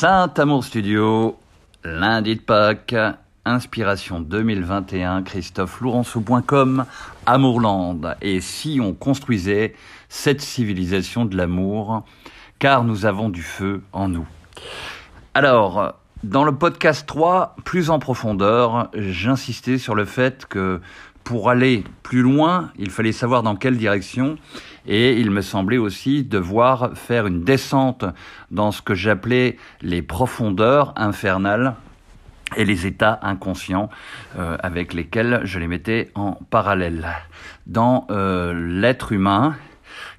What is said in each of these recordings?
Saint Amour Studio, lundi de Pâques, inspiration 2021, Christophe Lourenço.com, Amourland. Et si on construisait cette civilisation de l'amour, car nous avons du feu en nous. Alors, dans le podcast 3, plus en profondeur, j'insistais sur le fait que pour aller plus loin, il fallait savoir dans quelle direction et il me semblait aussi devoir faire une descente dans ce que j'appelais les profondeurs infernales et les états inconscients euh, avec lesquels je les mettais en parallèle. Dans euh, l'être humain,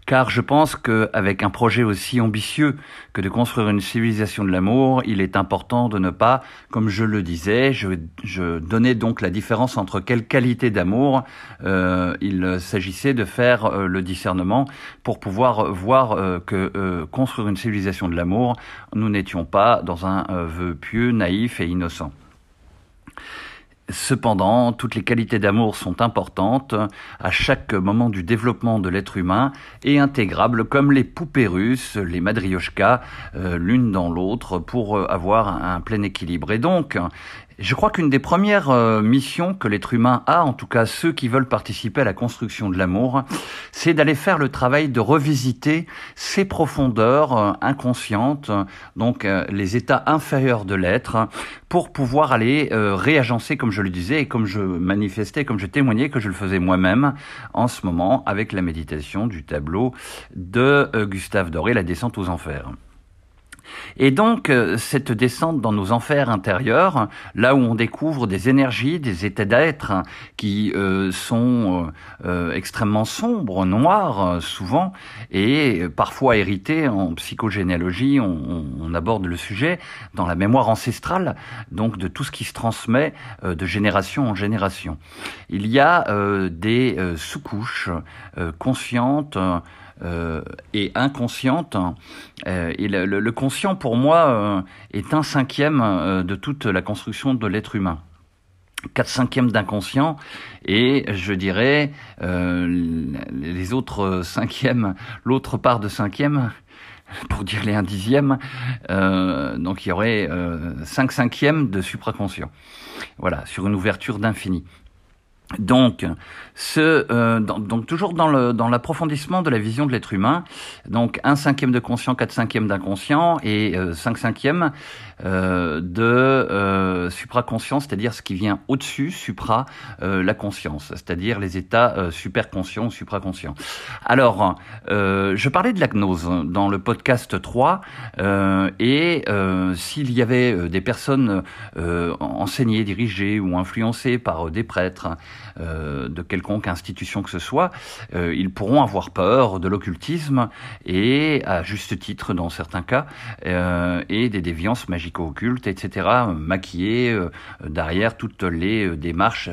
car je pense qu'avec un projet aussi ambitieux que de construire une civilisation de l'amour, il est important de ne pas, comme je le disais, je, donnais donc la différence entre quelle qualité d'amour euh, il s'agissait de faire euh, le discernement pour pouvoir voir euh, que construire une civilisation de l'amour, nous n'étions pas dans un vœu pieux, naïf et innocent. Cependant, toutes les qualités d'amour sont importantes à chaque moment du développement de l'être humain et intégrables comme les poupées russes, les madrioshkas, euh, l'une dans l'autre pour euh, avoir un plein équilibre. Et donc, je crois qu'une des premières euh, missions que l'être humain a, en tout cas ceux qui veulent participer à la construction de l'amour, c'est d'aller faire le travail de revisiter ces profondeurs euh, inconscientes, donc euh, les états inférieurs de l'être, pour pouvoir aller réagencer, comme je le disais, et comme je manifestais, comme je témoignais que je le faisais moi-même en ce moment avec la méditation du tableau de Gustave Doré, La descente aux enfers. Et donc, euh, cette descente dans nos enfers intérieurs, là où on découvre des énergies, des états d'être qui euh, sont euh, extrêmement sombres, noirs, souvent, et parfois hérités en psychogénéalogie, on, on, aborde le sujet, dans la mémoire ancestrale, donc de tout ce qui se transmet de génération en génération. Il y a des sous-couches conscientes, euh, et inconsciente. Euh, et le, le, conscient, pour moi, euh, est un cinquième euh, de toute la construction de l'être humain. Quatre cinquièmes d'inconscient et je dirais euh, les autres cinquièmes, l'autre part de cinquième, pour dire les un dixième, donc il y aurait cinq cinquièmes de supraconscient. Voilà, sur une ouverture d'infini. Donc, euh, donc toujours dans l'approfondissement de la vision de l'être humain, donc un cinquième de conscient, quatre cinquièmes d'inconscient et euh, cinq cinquièmes euh, de supraconscient, c'est-à-dire ce qui vient au-dessus, supra la conscience, c'est-à-dire les états superconscients ou supraconscients. Alors, je parlais de la gnose dans le podcast 3 et s'il y avait des personnes enseignées, dirigées ou influencées par des prêtres, euh, de quelconque institution que ce soit, euh, ils pourront avoir peur de l'occultisme et, à juste titre dans certains cas, euh, et des déviances magico-occultes, etc., maquillées derrière toutes les démarches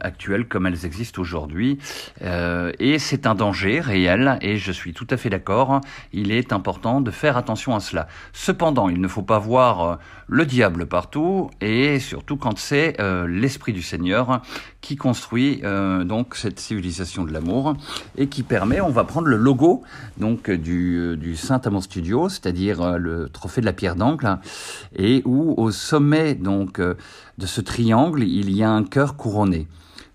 actuelles comme elles existent aujourd'hui. et c'est un danger réel, et je suis tout à fait d'accord, il est important de faire attention à cela. Cependant, il ne faut pas voir le diable partout, et surtout quand c'est l'Esprit du Seigneur qui construit euh, donc cette civilisation de l'amour et qui permet, on va prendre le logo donc du, du Saint Amand Studio, c'est-à-dire euh, le trophée de la pierre d'angle, et où au sommet donc euh, de ce triangle il y a un cœur couronné.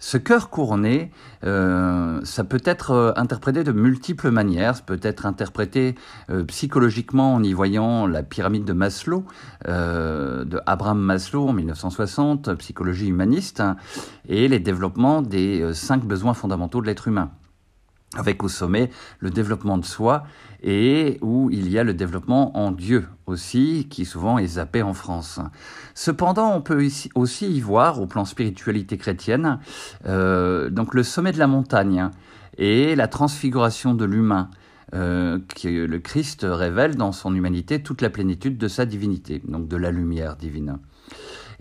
Ce cœur couronné, euh, ça peut être euh, interprété de multiples manières. Ça peut être interprété euh, psychologiquement en y voyant la pyramide de Maslow, euh, de Abraham Maslow en 1960, psychologie humaniste, hein, et les développements des cinq besoins fondamentaux de l'être humain avec au sommet le développement de soi et où il y a le développement en Dieu aussi, qui souvent est zappé en France. Cependant, on peut aussi y voir, au plan spiritualité chrétienne, euh, donc le sommet de la montagne et la transfiguration de l'humain. Euh, que le Christ révèle dans son humanité toute la plénitude de sa divinité, donc de la lumière divine.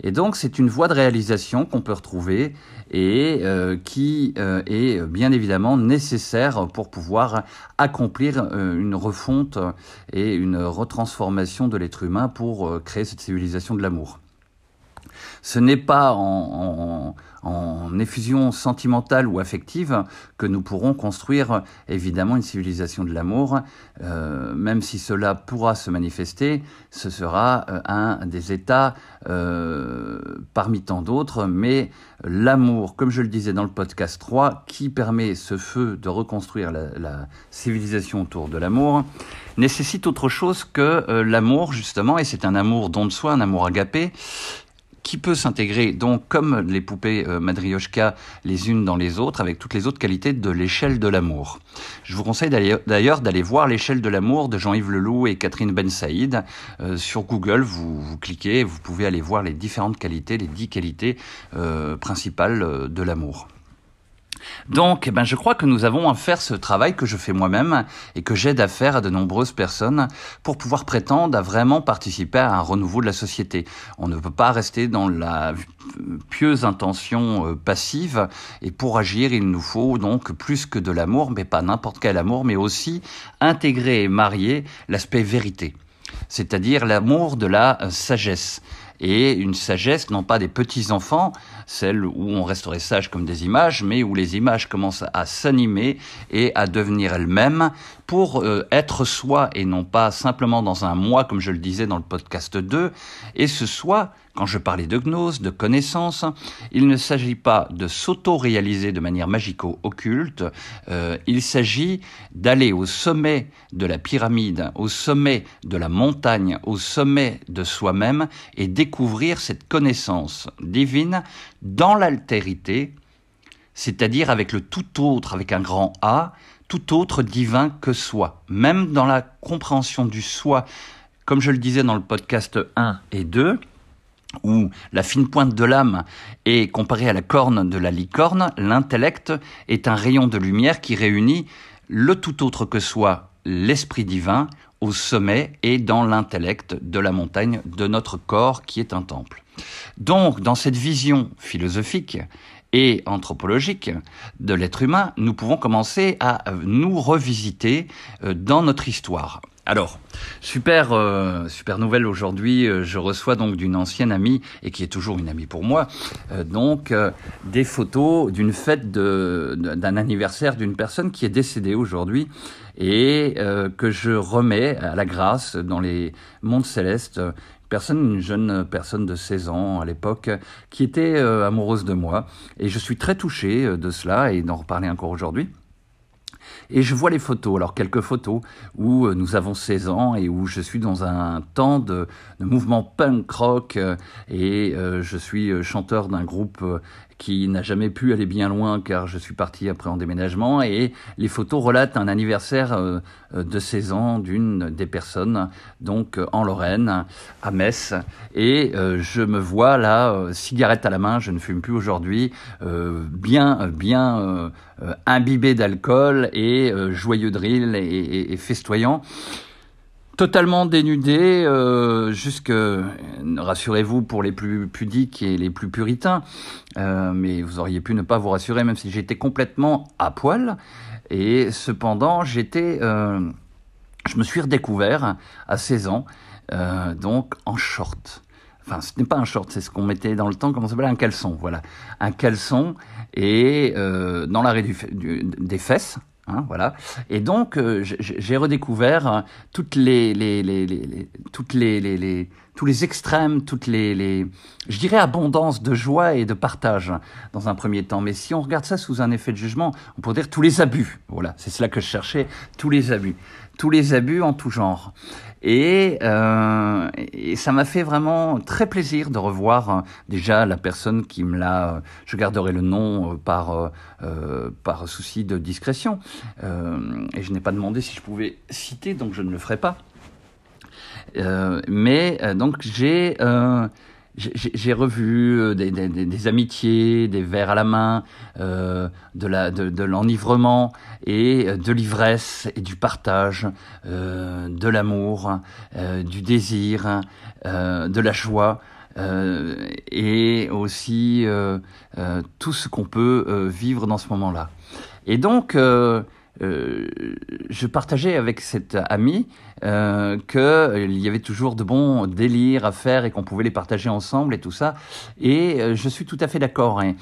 Et donc c'est une voie de réalisation qu'on peut retrouver et euh, qui euh, est bien évidemment nécessaire pour pouvoir accomplir euh, une refonte et une retransformation de l'être humain pour créer cette civilisation de l'amour. Ce n'est pas en effusion sentimentale ou affective que nous pourrons construire évidemment une civilisation de l'amour. Euh, même si cela pourra se manifester, ce sera euh, un des états euh, parmi tant d'autres, mais l'amour, comme je le disais dans le podcast 3, qui permet ce feu de reconstruire la, la civilisation autour de l'amour, nécessite autre chose que l'amour justement, et c'est un amour don de soi, un amour agapé, qui peut s'intégrer donc comme les poupées euh, Madrioshka les unes dans les autres avec toutes les autres qualités de l'échelle de l'amour. Je vous conseille d'ailleurs d'aller voir l'échelle de l'amour de Jean-Yves Leloup et Catherine Ben Saïd euh, sur Google. Vous, cliquez, vous pouvez aller voir les différentes qualités, les dix qualités euh, principales de l'amour. Donc, eh ben, je crois que nous avons à faire ce travail que je fais moi-même et que j'aide à faire à de nombreuses personnes pour pouvoir prétendre à vraiment participer à un renouveau de la société. On ne peut pas rester dans la pieuse intention euh, passive et pour agir, il nous faut donc plus que de l'amour, mais pas n'importe quel amour, mais aussi intégrer et marier l'aspect vérité, c'est-à-dire l'amour de la euh, sagesse et une sagesse, non pas des petits-enfants, celle où on resterait sage comme des images, mais où les images commencent à s'animer et à devenir elles-mêmes pour euh, être soi et non pas simplement dans un moi, comme je le disais dans le podcast 2, et ce soi quand je parlais de gnose, de connaissance, il ne s'agit pas de s'auto-réaliser de manière magico-occulte, euh, il s'agit d'aller au sommet de la pyramide, au sommet de la montagne, au sommet de soi-même et découvrir cette connaissance divine dans l'altérité, c'est-à-dire avec le tout autre, avec un grand A, tout autre divin que soi, même dans la compréhension du soi, comme je le disais dans le podcast 1 et 2, où la fine pointe de l'âme est comparée à la corne de la licorne, l'intellect est un rayon de lumière qui réunit le tout autre que soit l'esprit divin au sommet et dans l'intellect de la montagne de notre corps qui est un temple. Donc, dans cette vision philosophique et anthropologique de l'être humain, nous pouvons commencer à nous revisiter euh, dans notre histoire. Alors, super, euh, super nouvelle aujourd'hui. Euh, je reçois donc d'une ancienne amie et qui est toujours une amie pour moi, euh, donc des photos d'une fête d'un anniversaire d'une personne qui est décédée aujourd'hui et que je remets à la grâce dans les mondes célestes. Personne, une jeune personne de 16 ans à l'époque, qui était amoureuse de moi. Et je suis très touché de cela et d'en reparler encore aujourd'hui. Et je vois les photos, alors quelques photos où euh, nous avons 16 ans et où je suis dans un temps de, mouvement punk rock euh, et euh, je suis chanteur d'un groupe qui n'a jamais pu aller bien loin car je suis parti après en déménagement et les photos relatent un anniversaire euh, euh, de 16 ans d'une des personnes donc euh, en Lorraine à Metz. Et je me vois là cigarette à la main, je ne fume plus aujourd'hui, bien bien imbibé d'alcool et joyeux drill et festoyant totalement dénudé, euh, jusque, rassurez-vous pour les plus pudiques et les plus puritains, euh, mais vous auriez pu ne pas vous rassurer même si j'étais complètement à poil. Et cependant, j'étais, euh, je me suis redécouvert à 16 ans, euh, donc en short. Enfin, ce n'est pas un short, c'est ce qu'on mettait dans le temps, comment ça s'appelle? Un caleçon, voilà. Un caleçon et dans l'arrêt des fesses, Hein, voilà. Et donc, euh, j'ai redécouvert euh, toutes les, toutes les, tous les extrêmes, toutes les, je dirais, abondance de joie et de partage dans un premier temps. Mais si on regarde ça sous un effet de jugement, on pourrait dire tous les abus. Voilà, c'est cela que je cherchais, tous les abus, tous les abus en tout genre. Et, euh, et ça m'a fait vraiment très plaisir de revoir euh, déjà la personne qui me l'a. Euh, je garderai le nom par par souci de discrétion. et je n'ai pas demandé si je pouvais citer, donc je ne le ferai pas. mais donc j'ai j'ai revu euh, des, des, des, amitiés, des verres à la main, euh, de la de, de l'enivrement et euh, de l'ivresse et du partage, euh, de l'amour, euh, du désir, de la joie. et aussi tout ce qu'on peut vivre dans ce moment-là. Et donc, je partageais avec cette amie euh, qu'il y avait toujours de bons délires à faire et qu'on pouvait les partager ensemble et tout ça. Et je suis tout à fait d'accord. Hein.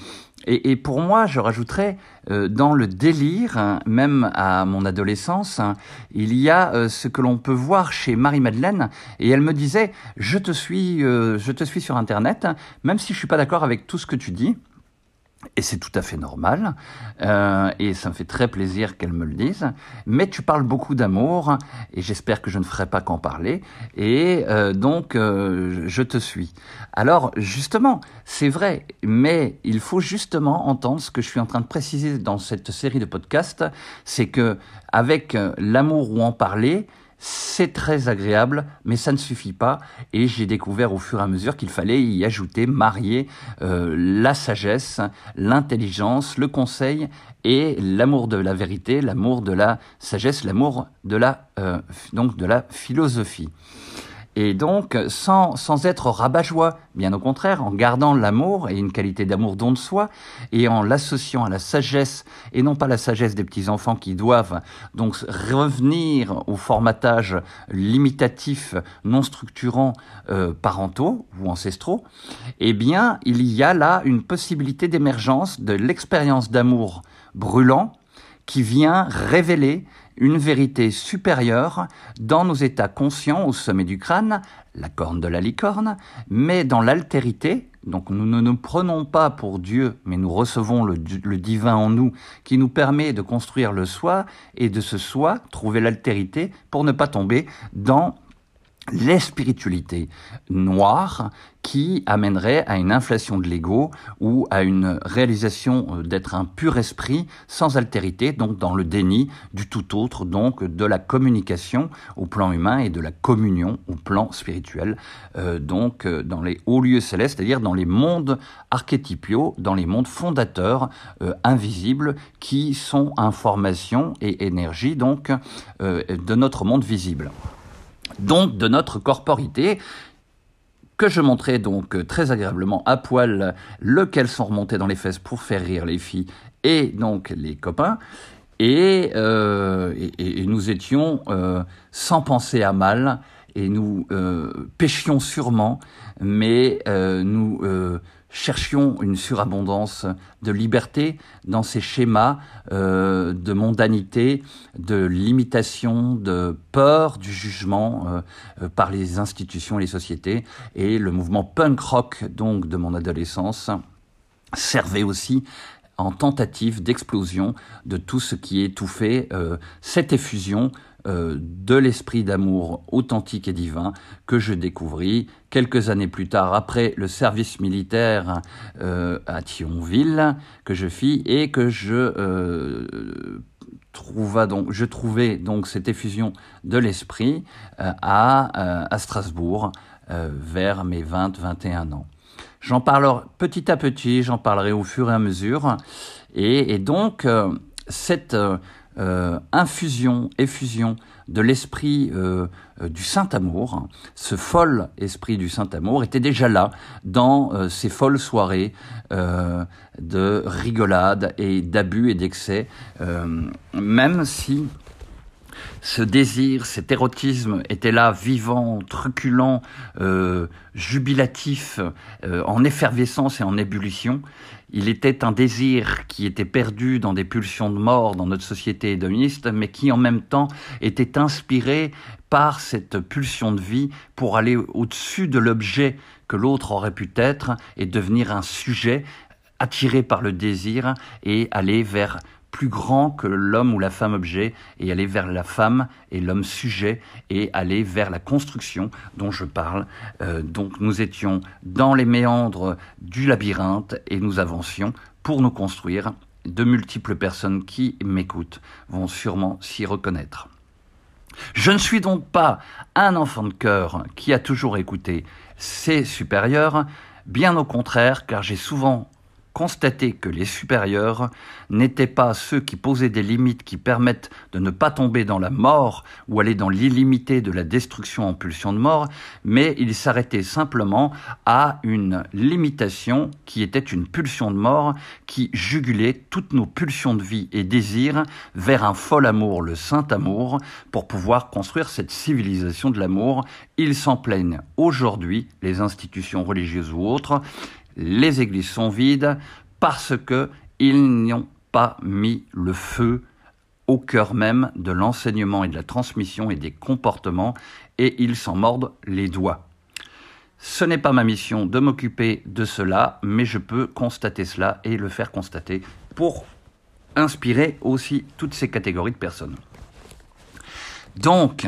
Et, pour moi, je rajouterais, dans le délire, hein, même à mon adolescence, hein, il y a ce que l'on peut voir chez Marie-Madeleine. Et elle me disait, je te suis, je te suis sur Internet, même si je suis pas d'accord avec tout ce que tu dis. Et c'est tout à fait normal, euh, et ça me fait très plaisir qu'elle me le dise. Mais tu parles beaucoup d'amour, et j'espère que je ne ferai pas qu'en parler, et euh, donc euh, je te suis. Alors justement, c'est vrai, mais il faut justement entendre ce que je suis en train de préciser dans cette série de podcasts, c'est que avec l'amour ou en parler, c'est très agréable, mais ça ne suffit pas. Et j'ai découvert au fur et à mesure qu'il fallait y ajouter, marier euh, la sagesse, l'intelligence, le conseil et l'amour de la vérité, l'amour de la sagesse, l'amour de la euh, donc de la philosophie. Et donc, sans, être rabat-joie, bien au contraire, en gardant l'amour et une qualité d'amour don de soi, et en l'associant à la sagesse, et non pas la sagesse des petits-enfants qui doivent donc revenir au formatage limitatif, non structurant, euh, parentaux ou ancestraux, eh bien, il y a là une possibilité d'émergence de l'expérience d'amour brûlant qui vient révéler une vérité supérieure dans nos états conscients au sommet du crâne, la corne de la licorne, mais dans l'altérité, donc nous ne nous prenons pas pour Dieu, mais nous recevons le, le, divin en nous qui nous permet de construire le soi et de ce soi trouver l'altérité pour ne pas tomber dans les spiritualités noires qui amèneraient à une inflation de l'ego ou à une réalisation euh, d'être un pur esprit sans altérité, donc dans le déni du tout autre, donc de la communication au plan humain et de la communion au plan spirituel, euh, donc euh, dans les hauts lieux célestes, c'est-à-dire dans les mondes archétypiaux, dans les mondes fondateurs invisibles qui sont information et énergie donc de notre monde visible donc de notre corporité que je montrais donc euh, très agréablement à poil, lequel sont remontés dans les fesses pour faire rire les filles et donc les copains. Et, euh, nous étions euh, sans penser à mal, et nous péchions sûrement, mais nous cherchions une surabondance de liberté dans ces schémas euh, de mondanité, de limitation, de peur du jugement euh, euh, par les institutions et les sociétés. Et le mouvement punk rock donc de mon adolescence servait aussi en tentative d'explosion de tout ce qui étouffait cette effusion euh, de l'esprit d'amour authentique et divin que je découvris quelques années plus tard après le service militaire euh, à Thionville que je fis et que je euh, donc, je trouvais donc cette effusion de l'esprit à, à Strasbourg vers mes 20-21 ans. J'en parlerai petit à petit, j'en parlerai au fur et à mesure. Et, et donc, cette euh, infusion, effusion de l'esprit euh, euh, du Saint-Amour, ce fol esprit du Saint-Amour était déjà là dans ces folles soirées de rigolade et d'abus et d'excès, même si ce désir, cet érotisme était là, vivant, truculent, jubilatif, en effervescence et en ébullition. Il était un désir qui était perdu dans des pulsions de mort dans notre société hédoniste, mais qui en même temps était inspiré par cette pulsion de vie pour aller au-dessus de l'objet que l'autre aurait pu être et devenir un sujet attiré par le désir et aller vers plus grand que l'homme ou la femme objet et aller vers la femme et l'homme sujet et aller vers la construction dont je parle. Euh, donc nous étions dans les méandres du labyrinthe et nous avancions pour nous construire. De multiples personnes qui m'écoutent vont sûrement s'y reconnaître. Je ne suis donc pas un enfant de cœur qui a toujours écouté ses supérieurs, bien au contraire, car j'ai souvent constater que les supérieurs n'étaient pas ceux qui posaient des limites qui permettent de ne pas tomber dans la mort ou aller dans l'illimité de la destruction en pulsion de mort, mais ils s'arrêtaient simplement à une limitation qui était une pulsion de mort qui jugulait toutes nos pulsions de vie et désirs vers un fol amour, le saint amour, pour pouvoir construire cette civilisation de l'amour. Ils s'en plaignent aujourd'hui, les institutions religieuses ou autres, les églises sont vides parce que ils n'ont pas mis le feu au cœur même de l'enseignement et de la transmission et des comportements et ils s'en mordent les doigts. Ce n'est pas ma mission de m'occuper de cela, mais je peux constater cela et le faire constater pour inspirer aussi toutes ces catégories de personnes. Donc,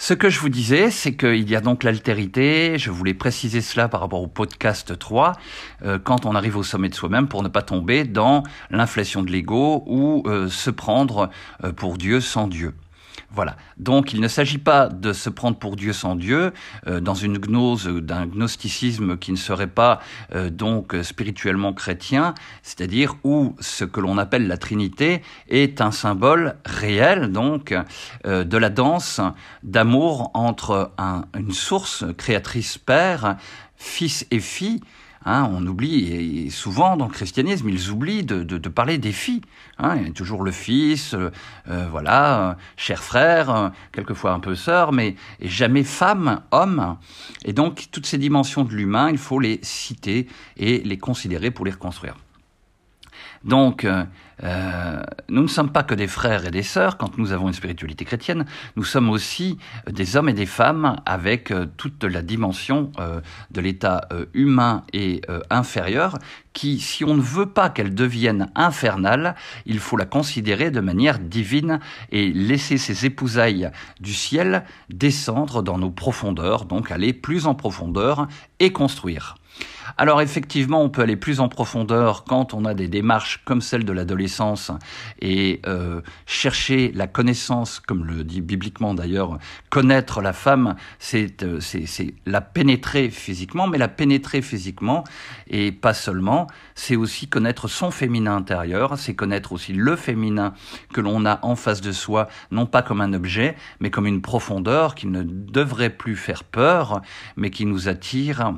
ce que je vous disais, c'est qu'il y a donc l'altérité, je voulais préciser cela par rapport au podcast 3, euh, quand on arrive au sommet de soi-même pour ne pas tomber dans l'inflation de l'ego ou euh, se prendre euh, pour Dieu sans Dieu. Voilà. Donc il ne s'agit pas de se prendre pour Dieu sans Dieu, euh, dans une gnose d'un gnosticisme qui ne serait pas euh, donc spirituellement chrétien, c'est-à-dire où ce que l'on appelle la Trinité est un symbole réel donc euh, de la danse d'amour entre une source créatrice Père, Fils et Fille, Hein, on oublie, et souvent dans le christianisme, ils oublient de, parler des filles. Hein, il y a toujours le fils, euh, euh, voilà, euh, cher frère, quelquefois un peu sœur, mais jamais femme, homme. Et donc, toutes ces dimensions de l'humain, il faut les citer et les considérer pour les reconstruire. Donc, euh, euh, nous ne sommes pas que des frères et des sœurs quand nous avons une spiritualité chrétienne, nous sommes aussi des hommes et des femmes avec euh, toute la dimension de l'état humain et inférieur qui, si on ne veut pas qu'elle devienne infernale, il faut la considérer de manière divine et laisser ces épousailles du ciel descendre dans nos profondeurs, donc aller plus en profondeur et construire. Alors effectivement, on peut aller plus en profondeur quand on a des démarches comme celle de l'adolescence et euh, chercher la connaissance, comme le dit bibliquement d'ailleurs, connaître la femme, c'est euh, la pénétrer physiquement, mais la pénétrer physiquement et pas seulement, c'est aussi connaître son féminin intérieur, c'est connaître aussi le féminin que l'on a en face de soi, non pas comme un objet, mais comme une profondeur qui ne devrait plus faire peur, mais qui nous attire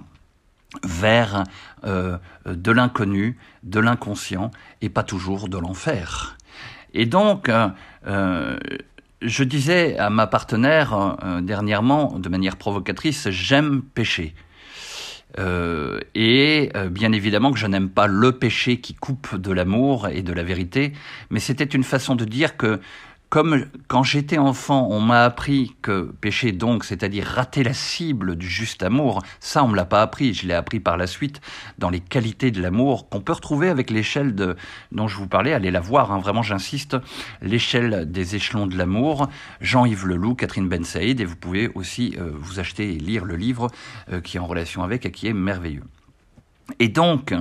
vers euh, de l'inconnu, de l'inconscient, et pas toujours de l'enfer. Et donc, euh, euh, je disais à ma partenaire dernièrement, de manière provocatrice, j'aime pécher. et bien évidemment que je n'aime pas le péché qui coupe de l'amour et de la vérité, mais c'était une façon de dire que comme quand j'étais enfant, on m'a appris que péché donc, c'est-à-dire rater la cible du juste amour, ça on me l'a pas appris, je l'ai appris par la suite dans les qualités de l'amour qu'on peut retrouver avec l'échelle de dont je vous parlais, allez la voir, hein, vraiment j'insiste, l'échelle des échelons de l'amour, Jean-Yves Leloup, Catherine Ben Saïd, et vous pouvez aussi euh, vous acheter et lire le livre euh, qui est en relation avec et qui est merveilleux. Et donc,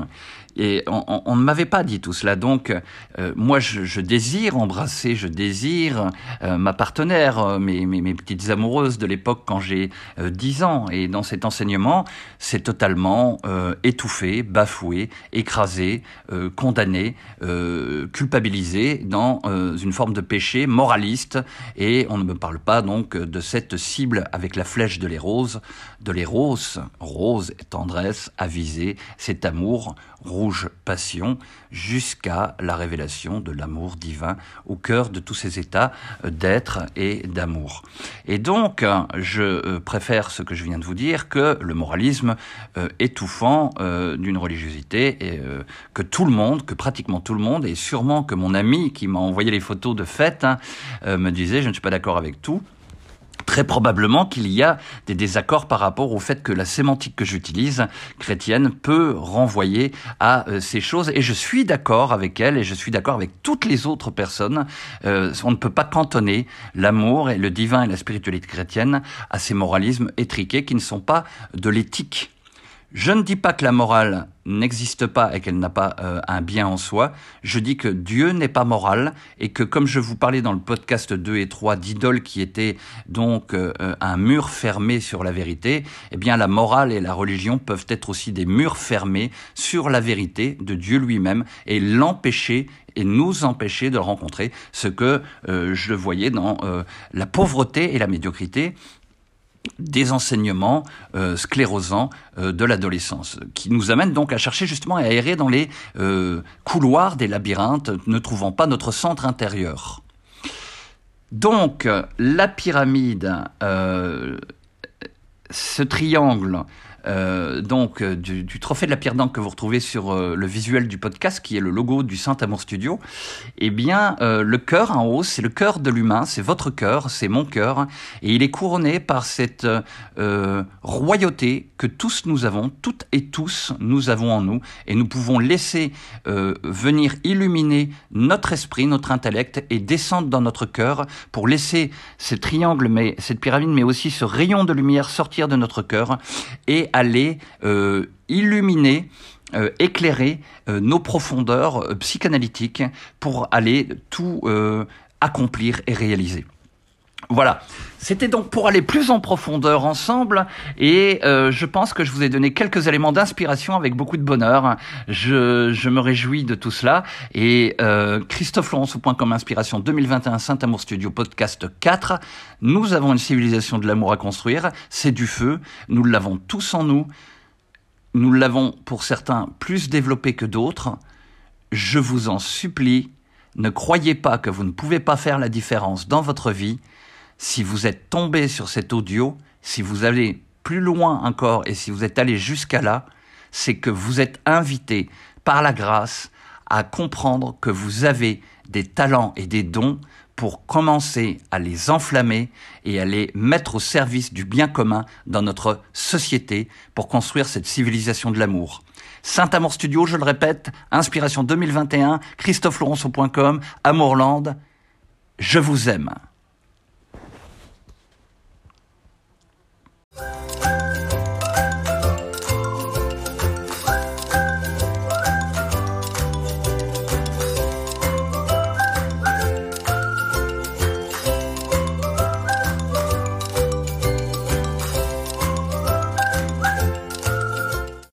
on, ne m'avait pas dit tout cela. Donc, euh, moi, je, désire embrasser, je désire euh, ma partenaire, euh, mes, mes, petites amoureuses de l'époque quand j'ai 10 ans. Et dans cet enseignement, c'est totalement étouffé, bafoué, écrasé, condamné, culpabilisé dans une forme de péché moraliste. Et on ne me parle pas donc de cette cible avec la flèche de l'éros, de l'éros, rose, tendresse, avisée, cet amour rouge passion, jusqu'à la révélation de l'amour divin au cœur de tous ces états d'être et d'amour. Et donc, je euh, préfère ce que je viens de vous dire que le moralisme euh, étouffant euh, d'une religiosité que tout le monde, que pratiquement tout le monde, et sûrement que mon ami qui m'a envoyé les photos de fête hein, me disait je ne suis pas d'accord avec tout très probablement qu'il y a des désaccords par rapport au fait que la sémantique que j'utilise, chrétienne, peut renvoyer à euh, ces choses. Et je suis d'accord avec elle et je suis d'accord avec toutes les autres personnes. Euh, on ne peut pas cantonner l'amour et le divin et la spiritualité chrétienne à ces moralismes étriqués qui ne sont pas de l'éthique. Je ne dis pas que la morale n'existe pas et qu'elle n'a pas euh, un bien en soi. Je dis que Dieu n'est pas moral et que comme je vous parlais dans le podcast 2 et 3 d'idole qui était donc euh, un mur fermé sur la vérité, eh bien la morale et la religion peuvent être aussi des murs fermés sur la vérité de Dieu lui-même et l'empêcher et nous empêcher de rencontrer, ce que euh, je voyais dans la pauvreté et la médiocrité des enseignements euh, sclérosants euh, de l'adolescence, qui nous amènent donc à chercher justement à errer dans les euh, couloirs des labyrinthes, ne trouvant pas notre centre intérieur. Donc, la pyramide, ce triangle euh, donc euh, du, trophée de la pierre d'encre que vous retrouvez sur euh, le visuel du podcast, qui est le logo du Saint Amour Studio, eh bien, le cœur en haut, c'est le cœur de l'humain, c'est votre cœur, c'est mon cœur, et il est couronné par cette royauté que tous nous avons, toutes et tous nous avons en nous, et nous pouvons laisser venir illuminer notre esprit, notre intellect, et descendre dans notre cœur pour laisser ce triangle, mais cette pyramide, mais aussi ce rayon de lumière sortir de notre cœur et aller euh, illuminer euh, éclairer euh, nos profondeurs psychanalytiques pour aller tout accomplir et réaliser. Voilà, c'était donc pour aller plus en profondeur ensemble et je pense que je vous ai donné quelques éléments d'inspiration avec beaucoup de bonheur. Je, je, me réjouis de tout cela et euh, Christophe Laurence au point comme inspiration 2021 Saint Amour Studio podcast 4. Nous avons une civilisation de l'amour à construire, c'est du feu, nous l'avons tous en nous. Nous l'avons pour certains plus développé que d'autres. Je vous en supplie, ne croyez pas que vous ne pouvez pas faire la différence dans votre vie si vous êtes tombé sur cet audio, si vous allez plus loin encore et si vous êtes allé jusqu'à là, c'est que vous êtes invité par la grâce à comprendre que vous avez des talents et des dons pour commencer à les enflammer et à les mettre au service du bien commun dans notre société pour construire cette civilisation de l'amour. Saint-Amour Studio, je le répète, Inspiration 2021, christophelaurenceau.com, Amourland, je vous aime.